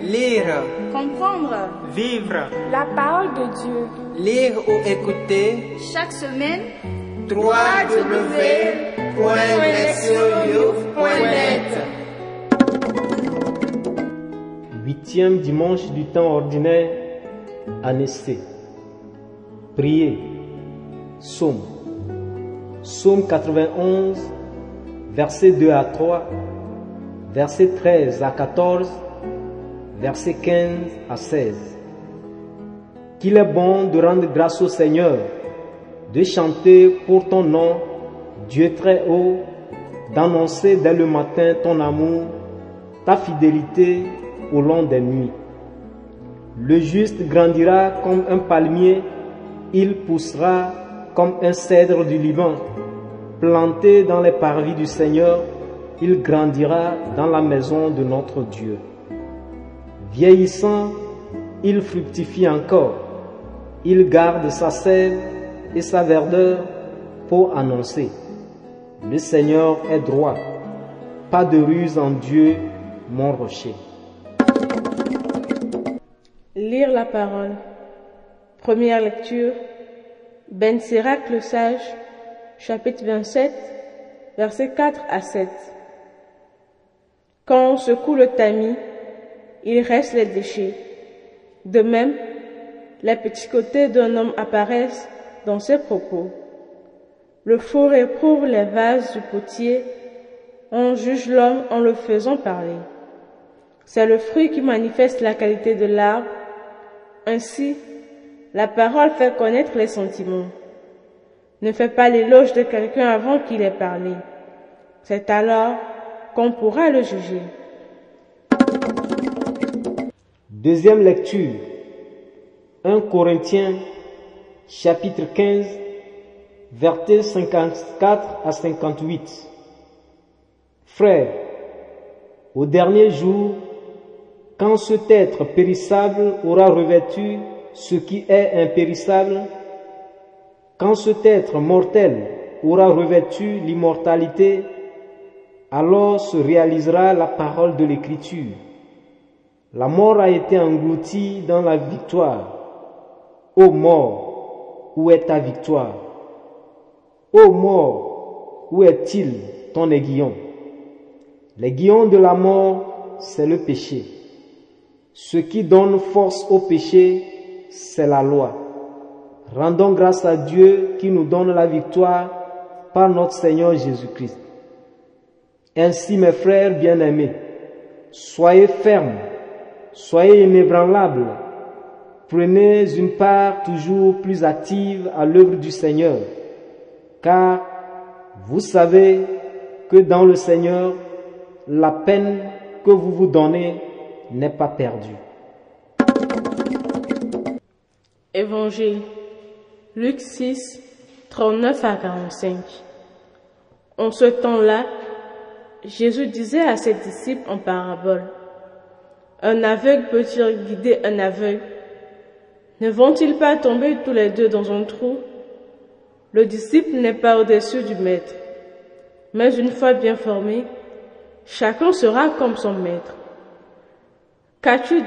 Lire, Comprendre. Vivre. La parole de Dieu. lire ou écouter. Chaque semaine. www.lectionyouth.net Huitième dimanche du temps ordinaire, année C. Priez. Psaume. Psaume 91, versets 2 à 3, versets 13 à 14, versets 15 à 16. Qu'il est bon de rendre grâce au Seigneur, de chanter pour ton nom, Dieu très haut, d'annoncer dès le matin ton amour, ta fidélité au long des nuits. Le juste grandira comme un palmier, il poussera comme un cèdre du Liban. Planté dans les parvis du Seigneur, il grandira dans la maison de notre Dieu. Vieillissant, il fructifie encore. Il garde sa sève et sa verdeur pour annoncer. Le Seigneur est droit. Pas de ruse en Dieu, mon rocher. Lire la parole. Première lecture. Ben Sirac le sage, chapitre 27, versets 4 à 7. Quand on secoue le tamis, il reste les déchets. De même, les petits côtés d'un homme apparaissent dans ses propos. Le four éprouve les vases du potier, on juge l'homme en le faisant parler. C'est le fruit qui manifeste la qualité de l'arbre. Ainsi, la parole fait connaître les sentiments. Ne fais pas l'éloge de quelqu'un avant qu'il ait parlé. C'est alors qu'on pourra le juger. Deuxième lecture. 1 Corinthiens chapitre 15 versets 54 à 58. Frères, au dernier jour, quand cet être périssable aura revêtu ce qui est impérissable, quand cet être mortel aura revêtu l'immortalité, alors se réalisera la parole de l'Écriture. La mort a été engloutie dans la victoire. Ô mort, où est ta victoire? Ô mort, où est-il ton aiguillon? L'aiguillon de la mort, c'est le péché. Ce qui donne force au péché, c'est la loi. Rendons grâce à Dieu qui nous donne la victoire par notre Seigneur Jésus-Christ. Ainsi, mes frères bien-aimés, soyez fermes, soyez inébranlables, prenez une part toujours plus active à l'œuvre du Seigneur, car vous savez que dans le Seigneur, la peine que vous vous donnez n'est pas perdue. Évangile. Luc 6, 39 à 45. En ce temps-là, Jésus disait à ses disciples en parabole, Un aveugle peut-il guider un aveugle? Ne vont-ils pas tomber tous les deux dans un trou? Le disciple n'est pas au-dessus du maître, mais une fois bien formé, chacun sera comme son maître. Qu'as-tu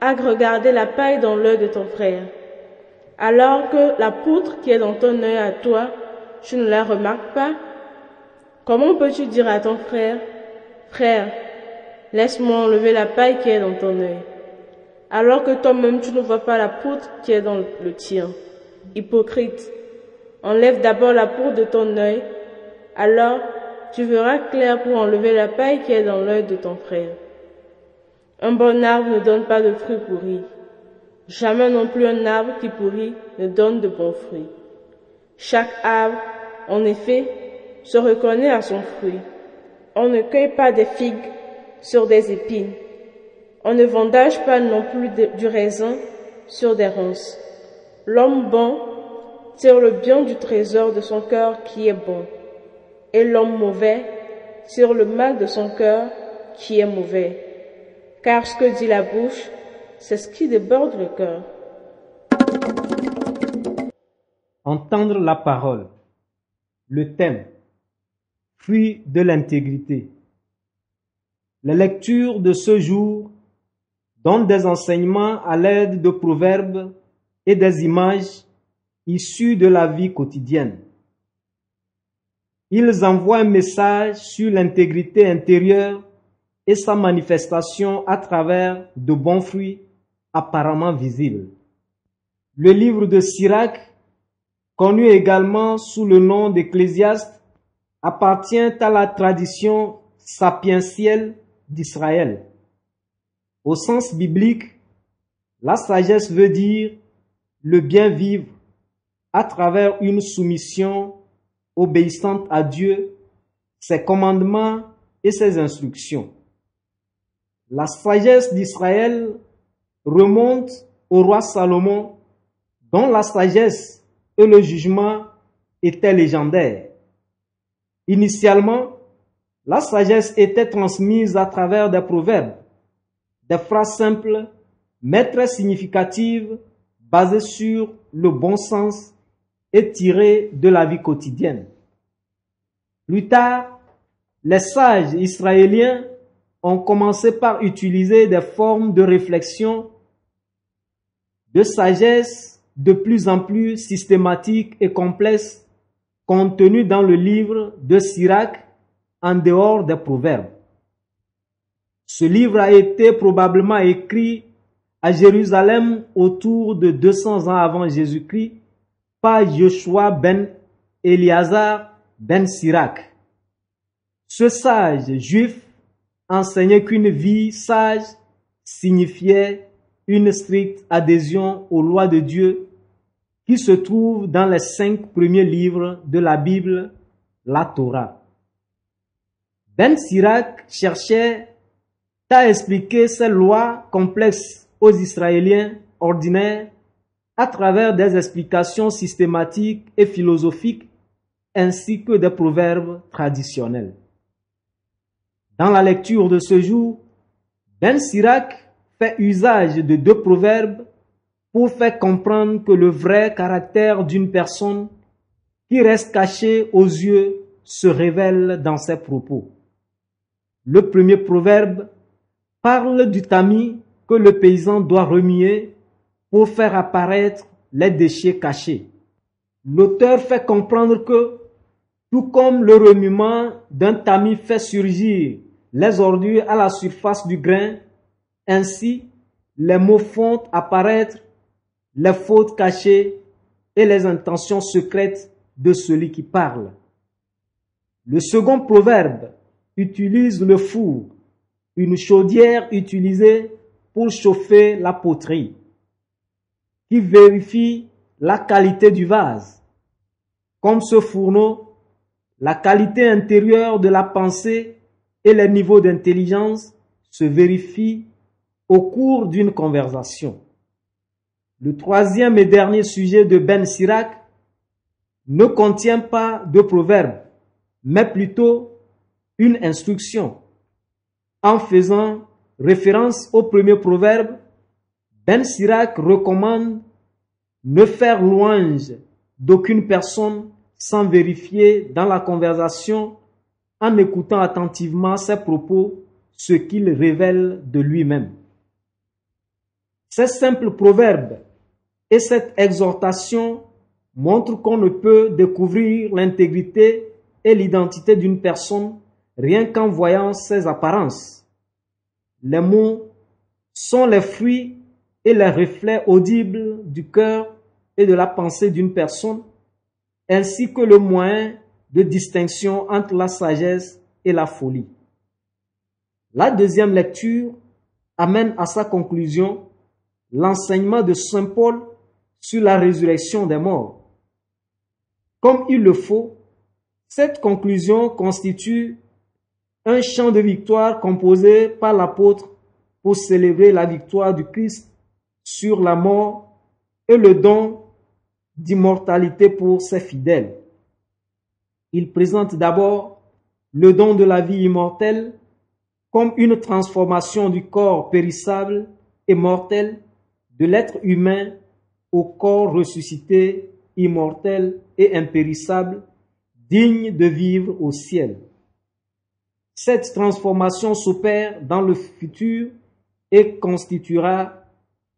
à regarder la paille dans l'œil de ton frère, alors que la poutre qui est dans ton œil à toi, tu ne la remarques pas? Comment peux-tu dire à ton frère, Frère, laisse-moi enlever la paille qui est dans ton œil, alors que toi-même tu ne vois pas la poutre qui est dans le tien Hypocrite, enlève d'abord la poutre de ton œil, alors tu verras clair pour enlever la paille qui est dans l'œil de ton frère. Un bon arbre ne donne pas de fruits pourris. Jamais non plus un arbre qui pourrit ne donne de bons fruits. Chaque arbre, en effet, se reconnaît à son fruit. On ne cueille pas des figues sur des épines. On ne vendage pas non plus du raisin sur des ronces. L'homme bon tire le bien du trésor de son cœur qui est bon, et l'homme mauvais tire le mal de son cœur qui est mauvais. Car ce que dit la bouche, c'est ce qui déborde le cœur. Entendre la parole. Le thème. Fruit de l'intégrité. Les lectures de ce jour donnent des enseignements à l'aide de proverbes et des images issues de la vie quotidienne. Ils envoient un message sur l'intégrité intérieure et sa manifestation à travers de bons fruits apparemment visibles. Le livre de Sirach, connu également sous le nom d'Ecclésiaste, appartient à la tradition sapientielle d'Israël. Au sens biblique, la sagesse veut dire le bien vivre à travers une soumission obéissante à Dieu, ses commandements et ses instructions. La sagesse d'Israël remonte au roi Salomon, dont la sagesse et le jugement étaient légendaires. Initialement, la sagesse était transmise à travers des proverbes, des phrases simples, mais très significatives, basées sur le bon sens et tirées de la vie quotidienne. Plus tard, les sages israéliens ont commencé par utiliser des formes de réflexion, de sagesse de plus en plus systématiques et complexes contenues dans le livre de Sirach en dehors des proverbes. Ce livre a été probablement écrit à Jérusalem autour de 200 ans avant Jésus-Christ par Joshua ben Eliazar ben Sirach. Ce sage juif enseignait qu'une vie sage signifiait une stricte adhésion aux lois de Dieu qui se trouvent dans les cinq premiers livres de la Bible, la Torah. Ben Sirach cherchait à expliquer ces lois complexes aux Israéliens ordinaires à travers des explications systématiques et philosophiques ainsi que des proverbes traditionnels. Dans la lecture de ce jour, Ben Sirach fait usage de deux proverbes pour faire comprendre que le vrai caractère d'une personne qui reste caché aux yeux se révèle dans ses propos. Le premier proverbe parle du tamis que le paysan doit remuer pour faire apparaître les déchets cachés. L'auteur fait comprendre que, tout comme le remuement d'un tamis fait surgir les ordures à la surface du grain, ainsi les mots font apparaître les fautes cachées et les intentions secrètes de celui qui parle. Le second proverbe utilise le four, une chaudière utilisée pour chauffer la poterie, qui vérifie la qualité du vase. Comme ce fourneau, la qualité intérieure de la pensée et les niveaux d'intelligence se vérifient au cours d'une conversation. Le troisième et dernier sujet de Ben Sirac ne contient pas de proverbe, mais plutôt une instruction. En faisant référence au premier proverbe, Ben Sirac recommande ne faire louange d'aucune personne sans vérifier dans la conversation en écoutant attentivement ses propos ce qu'il révèle de lui-même. Ces simples proverbes et cette exhortation montrent qu'on ne peut découvrir l'intégrité et l'identité d'une personne rien qu'en voyant ses apparences. Les mots sont les fruits et les reflets audibles du cœur et de la pensée d'une personne, ainsi que le moyen de distinction entre la sagesse et la folie. La deuxième lecture amène à sa conclusion l'enseignement de Saint Paul sur la résurrection des morts. Comme il le faut, cette conclusion constitue un chant de victoire composé par l'apôtre pour célébrer la victoire du Christ sur la mort et le don d'immortalité pour ses fidèles. Il présente d'abord le don de la vie immortelle comme une transformation du corps périssable et mortel de l'être humain au corps ressuscité, immortel et impérissable, digne de vivre au ciel. Cette transformation s'opère dans le futur et constituera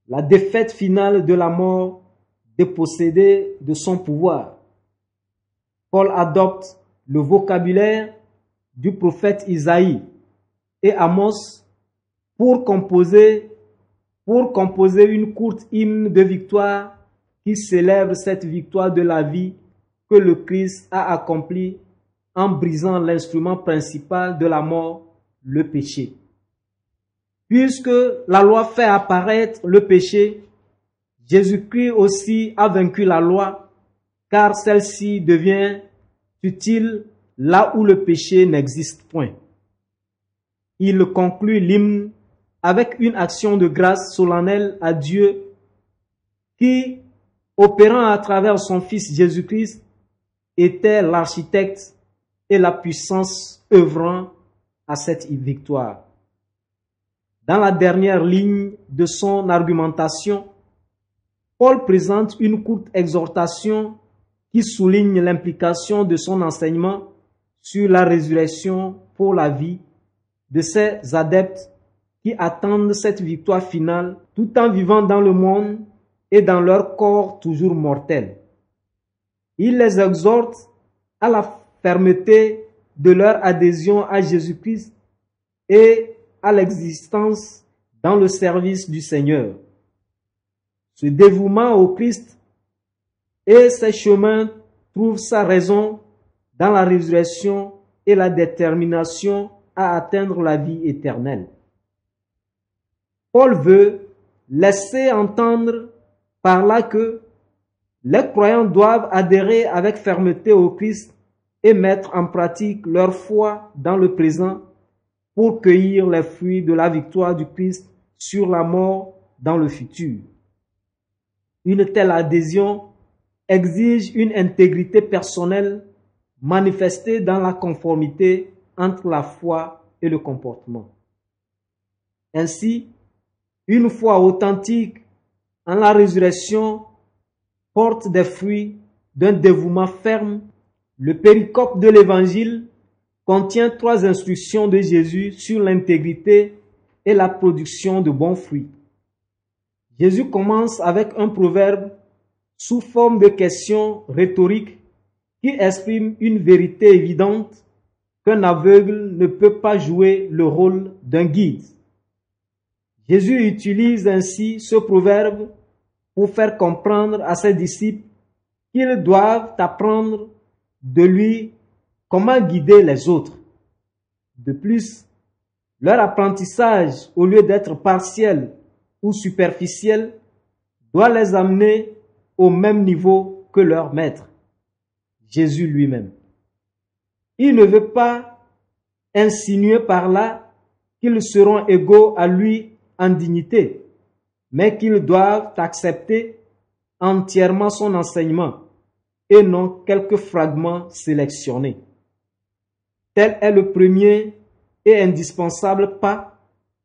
la défaite finale de la mort dépossédée de son pouvoir. Paul adopte le vocabulaire du prophète Isaïe et Amos pour composer, pour composer une courte hymne de victoire qui célèbre cette victoire de la vie que le Christ a accomplie en brisant l'instrument principal de la mort, le péché. Puisque la loi fait apparaître le péché, Jésus-Christ aussi a vaincu la loi, car celle-ci devient utile là où le péché n'existe point. Il conclut l'hymne avec une action de grâce solennelle à Dieu qui, opérant à travers son Fils Jésus-Christ, était l'architecte et la puissance œuvrant à cette victoire. Dans la dernière ligne de son argumentation, Paul présente une courte exhortation qui souligne l'implication de son enseignement sur la résurrection pour la vie de ses adeptes qui attendent cette victoire finale tout en vivant dans le monde et dans leur corps toujours mortel. Il les exhorte à la fermeté de leur adhésion à Jésus-Christ et à l'existence dans le service du Seigneur. Ce dévouement au Christ et ses chemins trouvent sa raison dans la résurrection et la détermination à atteindre la vie éternelle. Paul veut laisser entendre par là que les croyants doivent adhérer avec fermeté au Christ et mettre en pratique leur foi dans le présent pour cueillir les fruits de la victoire du Christ sur la mort dans le futur. Une telle adhésion exige une intégrité personnelle manifestée dans la conformité entre la foi et le comportement. Ainsi, une foi authentique en la résurrection porte des fruits d'un dévouement ferme. Le péricope de l'Évangile contient trois instructions de Jésus sur l'intégrité et la production de bons fruits. Jésus commence avec un proverbe sous forme de question rhétorique qui exprime une vérité évidente qu'un aveugle ne peut pas jouer le rôle d'un guide. Jésus utilise ainsi ce proverbe pour faire comprendre à ses disciples qu'ils doivent apprendre de lui comment guider les autres. De plus, leur apprentissage, au lieu d'être partiel ou superficiel, doit les amener au même niveau que leur maître, Jésus lui-même. Il ne veut pas insinuer par là qu'ils seront égaux à lui en dignité, mais qu'ils doivent accepter entièrement son enseignement et non quelques fragments sélectionnés. Tel est le premier et indispensable pas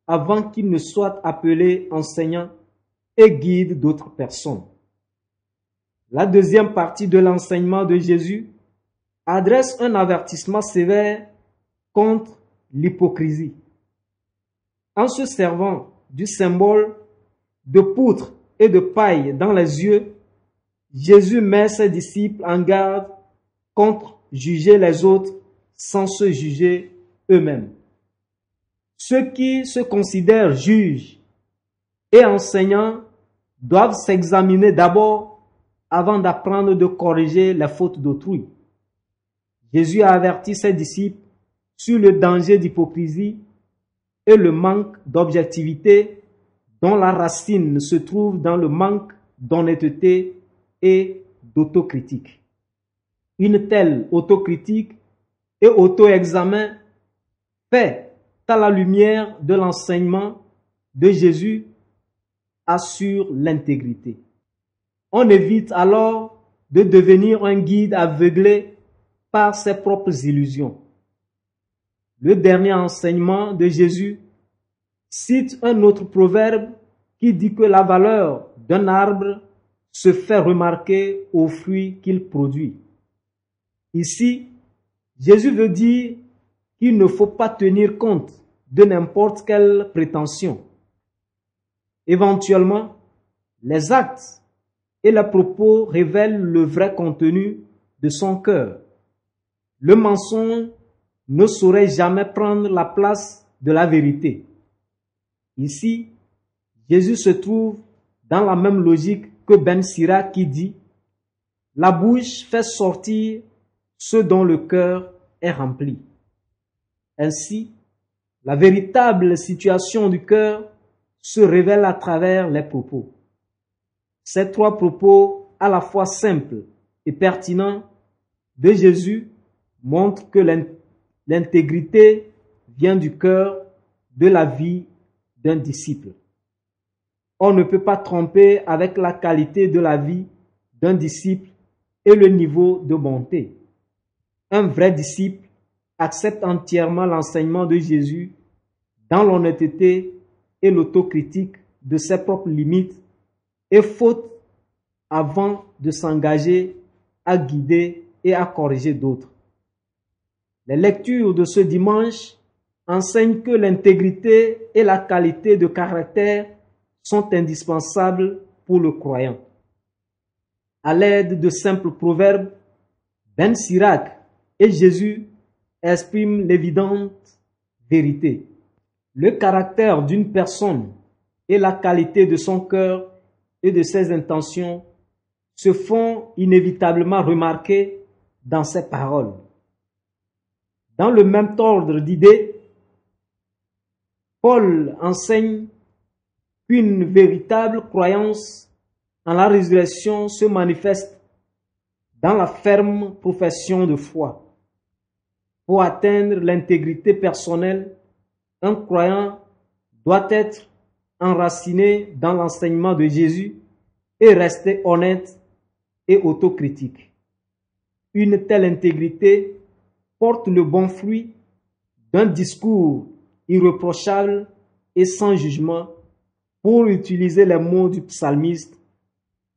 avant qu'il ne soit appelé enseignant et guide d'autres personnes. La deuxième partie de l'enseignement de Jésus adresse un avertissement sévère contre l'hypocrisie. En se servant du symbole de poutre et de paille dans les yeux, Jésus met ses disciples en garde contre juger les autres sans se juger eux-mêmes. Ceux qui se considèrent juges et enseignants doivent s'examiner d'abord avant d'apprendre de corriger les fautes d'autrui. Jésus a averti ses disciples sur le danger d'hypocrisie et le manque d'objectivité dont la racine se trouve dans le manque d'honnêteté et d'autocritique. Une telle autocritique et auto-examen fait à la lumière de l'enseignement de Jésus assure l'intégrité. On évite alors de devenir un guide aveuglé par ses propres illusions. Le dernier enseignement de Jésus cite un autre proverbe qui dit que la valeur d'un arbre se fait remarquer aux fruits qu'il produit. Ici, Jésus veut dire qu'il ne faut pas tenir compte de n'importe quelle prétention. Éventuellement, les actes et les propos révèlent le vrai contenu de son cœur. Le mensonge ne saurait jamais prendre la place de la vérité. Ici, Jésus se trouve dans la même logique que Ben Sira qui dit La bouche fait sortir ce dont le cœur est rempli. Ainsi, la véritable situation du cœur se révèle à travers les propos. Ces trois propos, à la fois simples et pertinents, de Jésus montrent que l'intégrité vient du cœur de la vie d'un disciple. On ne peut pas tromper avec la qualité de la vie d'un disciple et le niveau de bonté. Un vrai disciple accepte entièrement l'enseignement de Jésus dans l'honnêteté et l'autocritique de ses propres limites et fautes avant de s'engager à guider et à corriger d'autres. Les lectures de ce dimanche enseignent que l'intégrité et la qualité de caractère sont indispensables pour le croyant. À l'aide de simples proverbes, Ben Sirac et Jésus expriment l'évidente vérité. Le caractère d'une personne et la qualité de son cœur et de ses intentions se font inévitablement remarquer dans ses paroles. Dans le même ordre d'idées, Paul enseigne qu'une véritable croyance en la résurrection se manifeste dans la ferme profession de foi. Pour atteindre l'intégrité personnelle, un croyant doit être enraciné dans l'enseignement de Jésus et rester honnête et autocritique. Une telle intégrité porte le bon fruit d'un discours irréprochable et sans jugement. Pour utiliser les mots du psalmiste,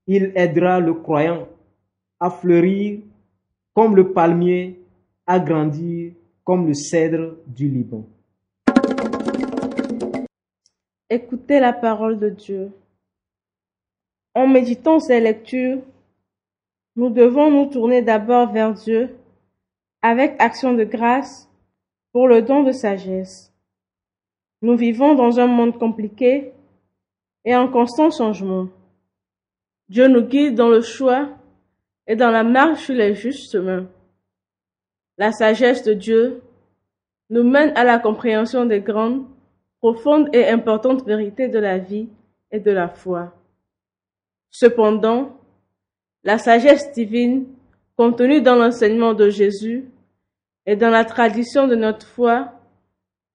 il aidera le croyant à fleurir comme le palmier, à grandir comme le cèdre du Liban. Écoutez la parole de Dieu. En méditant ces lectures, nous devons nous tourner d'abord vers Dieu avec action de grâce pour le don de sagesse. Nous vivons dans un monde compliqué et en constant changement. Dieu nous guide dans le choix et dans la marche sur les justes chemins. La sagesse de Dieu nous mène à la compréhension des grandes, profondes et importantes vérités de la vie et de la foi. Cependant, la sagesse divine contenue dans l'enseignement de Jésus et dans la tradition de notre foi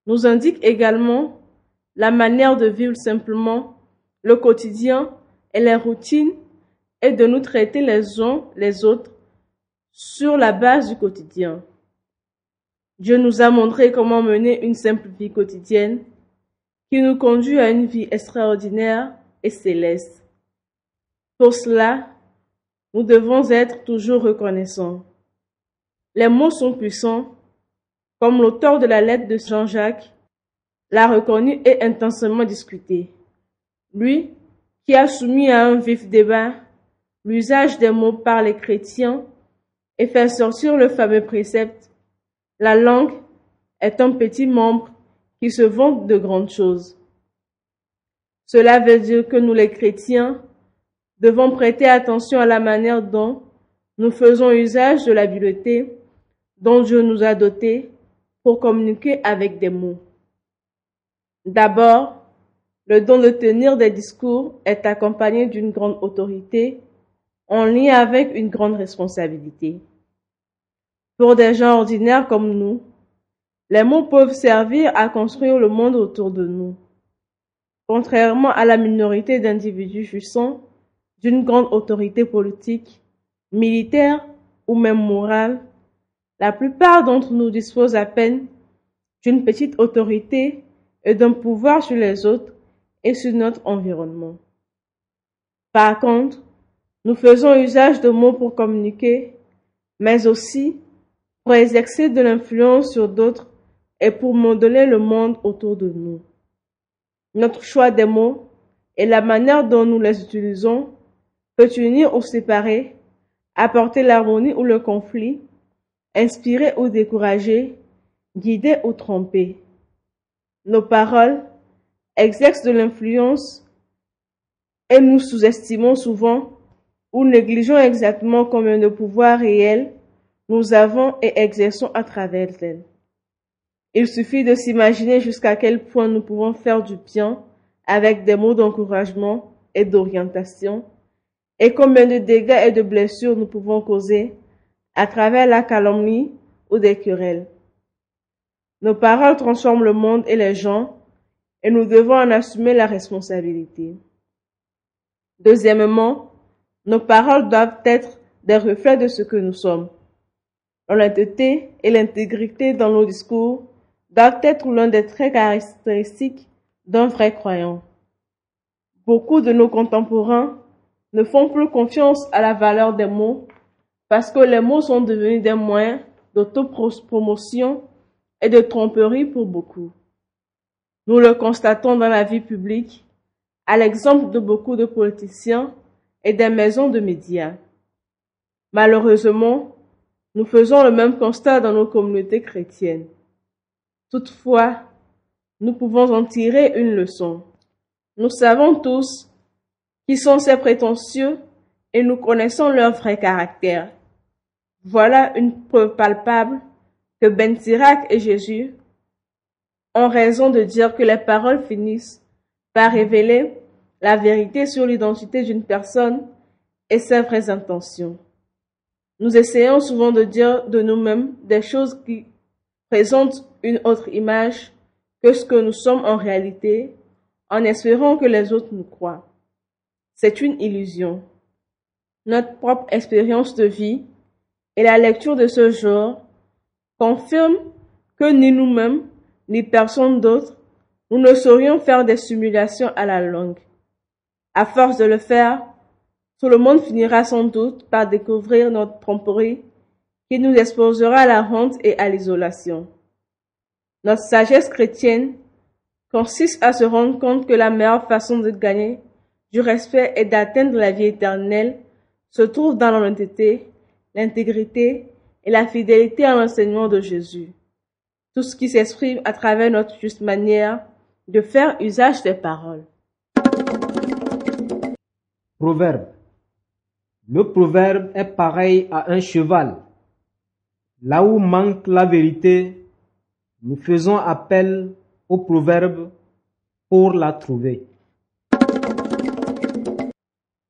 nous indique également la manière de vivre simplement le quotidien et les routines et de nous traiter les uns les autres sur la base du quotidien. Dieu nous a montré comment mener une simple vie quotidienne qui nous conduit à une vie extraordinaire et céleste. Pour cela, nous devons être toujours reconnaissants. Les mots sont puissants, comme l'auteur de la lettre de Jean-Jacques l'a reconnu et intensément discuté. Lui, qui a soumis à un vif débat l'usage des mots par les chrétiens et fait sortir le fameux précepte La langue est un petit membre qui se vante de grandes choses. Cela veut dire que nous les chrétiens devons prêter attention à la manière dont nous faisons usage de l'habileté dont Dieu nous a dotés pour communiquer avec des mots. D'abord, le don de tenir des discours est accompagné d'une grande autorité en lien avec une grande responsabilité. Pour des gens ordinaires comme nous, les mots peuvent servir à construire le monde autour de nous. Contrairement à la minorité d'individus jouissant d'une grande autorité politique, militaire ou même morale, la plupart d'entre nous disposent à peine d'une petite autorité et d'un pouvoir sur les autres et sur notre environnement. Par contre, nous faisons usage de mots pour communiquer, mais aussi pour exercer de l'influence sur d'autres et pour modeler le monde autour de nous. Notre choix des mots et la manière dont nous les utilisons peut unir ou séparer, apporter l'harmonie ou le conflit, inspirer ou décourager, guider ou tromper? Nos paroles exercent de l'influence et nous sous-estimons souvent ou négligeons exactement combien de pouvoir réel nous avons et exerçons à travers elles. Il suffit de s'imaginer jusqu'à quel point nous pouvons faire du bien avec des mots d'encouragement et d'orientation, et combien de dégâts et de blessures nous pouvons causer à travers la calomnie ou des querelles? Nos paroles transforment le monde et les gens, et nous devons en assumer la responsabilité. Deuxièmement, nos paroles doivent être des reflets de ce que nous sommes. L'honnêteté et l'intégrité dans nos discours doivent être l'un des traits caractéristiques d'un vrai croyant. Beaucoup de nos contemporains ne font plus confiance à la valeur des mots parce que les mots sont devenus des moyens d'autopromotion et de tromperie pour beaucoup. Nous le constatons dans la vie publique, à l'exemple de beaucoup de politiciens et des maisons de médias. Malheureusement, nous faisons le même constat dans nos communautés chrétiennes. Toutefois, nous pouvons en tirer une leçon. Nous savons tous qui sont ces prétentieux et nous connaissons leur vrai caractère. Voilà une preuve palpable que Ben Sirac et Jésus ont raison de dire que les paroles finissent par révéler la vérité sur l'identité d'une personne et ses vraies intentions. Nous essayons souvent de dire de nous-mêmes des choses qui présentent une autre image que ce que nous sommes en réalité, en espérant que les autres nous croient. C'est une illusion. Notre propre expérience de vie et la lecture de ce genre confirment que ni nous-mêmes, ni personne d'autre, nous ne saurions faire des simulations à la longue. À force de le faire, tout le monde finira sans doute par découvrir notre tromperie qui nous exposera à la honte et à l'isolation. Notre sagesse chrétienne consiste à se rendre compte que la meilleure façon de gagner du respect et d'atteindre la vie éternelle se trouve dans l'honnêteté, l'intégrité et la fidélité à l'enseignement de Jésus. Tout ce qui s'exprime à travers notre juste manière de faire usage des paroles. Proverbe. Le proverbe est pareil à un cheval. Là où manque la vérité, nous faisons appel au proverbe pour la trouver.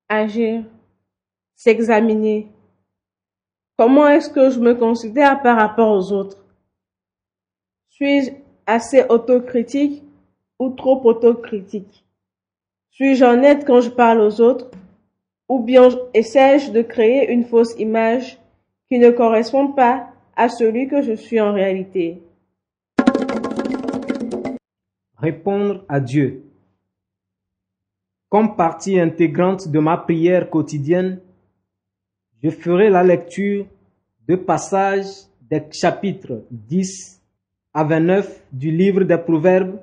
Agir, s'examiner. Comment est-ce que je me considère par rapport aux autres? Suis-je assez autocritique ou trop autocritique? Suis-je honnête quand je parle aux autres? Ou bien essaie-je de créer une fausse image qui ne correspond pas à celui que je suis en réalité? Répondre à Dieu. Comme partie intégrante de ma prière quotidienne, je ferai la lecture de passages des chapitres 10 à 29 du livre des Proverbes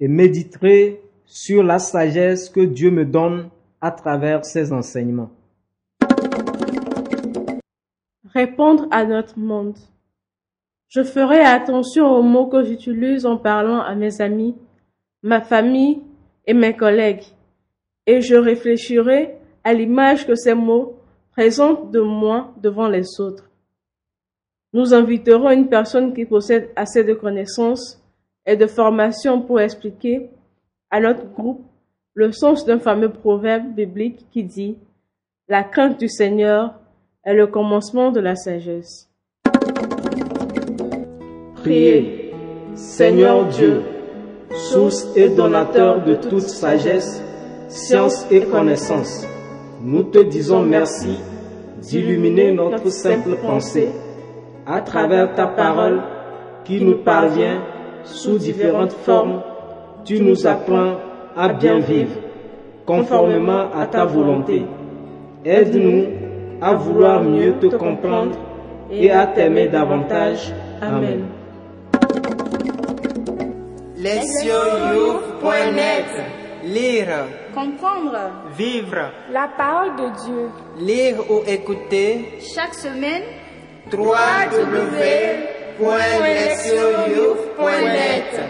et méditerai sur la sagesse que Dieu me donne à travers ses enseignements. Répondre à notre monde. Je ferai attention aux mots que j'utilise en parlant à mes amis, ma famille et mes collègues, et je réfléchirai à l'image que ces mots présentent de moi devant les autres. Nous inviterons une personne qui possède assez de connaissances et de formation pour expliquer à notre groupe le sens d'un fameux proverbe biblique qui dit La crainte du Seigneur est le commencement de la sagesse. Priez, Seigneur Dieu, source et donateur de toute sagesse, science et connaissance, nous te disons merci d'illuminer notre simple pensée à travers ta parole qui nous parvient sous différentes formes. Tu nous apprends à bien vivre, conformément à ta volonté. Aide-nous à vouloir mieux te comprendre et à t'aimer davantage. Amen. Lire, Comprendre. Vivre, la parole de Dieu. lire ou écouter. Chaque semaine, www.lectionyouf.net